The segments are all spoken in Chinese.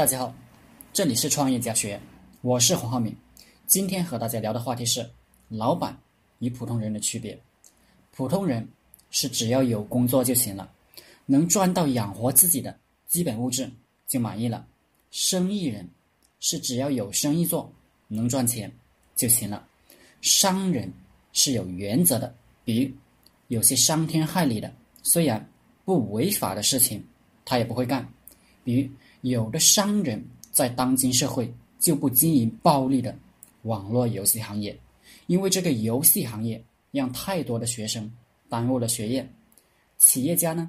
大家好，这里是创业家学院，我是黄浩明。今天和大家聊的话题是老板与普通人的区别。普通人是只要有工作就行了，能赚到养活自己的基本物质就满意了。生意人是只要有生意做，能赚钱就行了。商人是有原则的，比如有些伤天害理的，虽然不违法的事情，他也不会干。比如。有的商人，在当今社会就不经营暴利的网络游戏行业，因为这个游戏行业让太多的学生耽误了学业。企业家呢，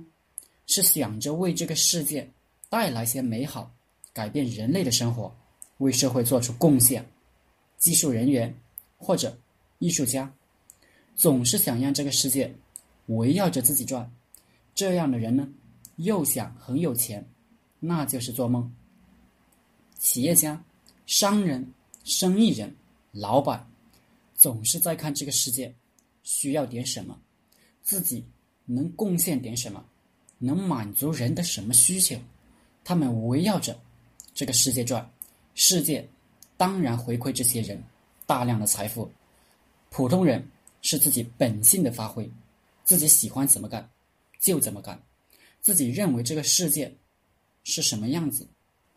是想着为这个世界带来些美好，改变人类的生活，为社会做出贡献。技术人员或者艺术家，总是想让这个世界围绕着自己转。这样的人呢，又想很有钱。那就是做梦。企业家、商人、生意人、老板，总是在看这个世界需要点什么，自己能贡献点什么，能满足人的什么需求，他们围绕着这个世界转，世界当然回馈这些人大量的财富。普通人是自己本性的发挥，自己喜欢怎么干就怎么干，自己认为这个世界。是什么样子，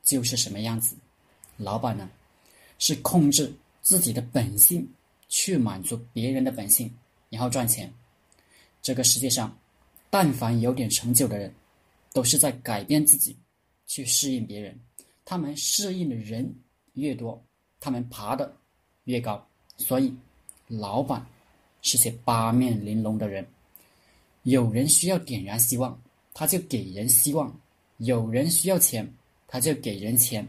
就是什么样子。老板呢，是控制自己的本性，去满足别人的本性，然后赚钱。这个世界上，但凡有点成就的人，都是在改变自己，去适应别人。他们适应的人越多，他们爬的越高。所以，老板是些八面玲珑的人。有人需要点燃希望，他就给人希望。有人需要钱，他就给人钱；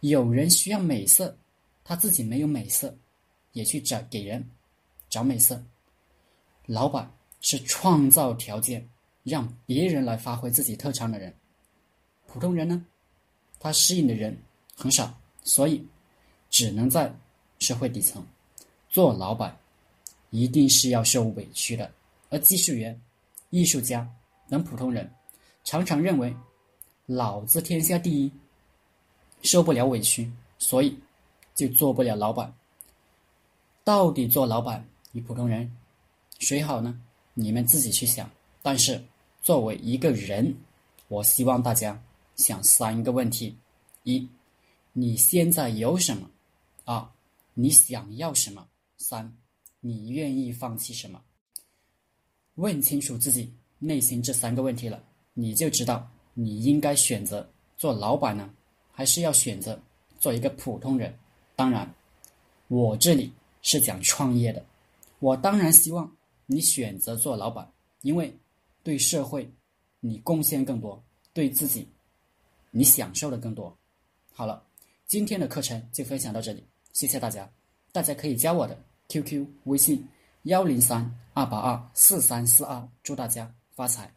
有人需要美色，他自己没有美色，也去找给人找美色。老板是创造条件，让别人来发挥自己特长的人。普通人呢，他适应的人很少，所以只能在社会底层做老板，一定是要受委屈的。而技术员、艺术家等普通人，常常认为。老子天下第一，受不了委屈，所以就做不了老板。到底做老板与普通人谁好呢？你们自己去想。但是作为一个人，我希望大家想三个问题：一，你现在有什么？二，你想要什么？三，你愿意放弃什么？问清楚自己内心这三个问题了，你就知道。你应该选择做老板呢，还是要选择做一个普通人？当然，我这里是讲创业的，我当然希望你选择做老板，因为对社会你贡献更多，对自己你享受的更多。好了，今天的课程就分享到这里，谢谢大家。大家可以加我的 QQ 微信幺零三二八二四三四二，祝大家发财。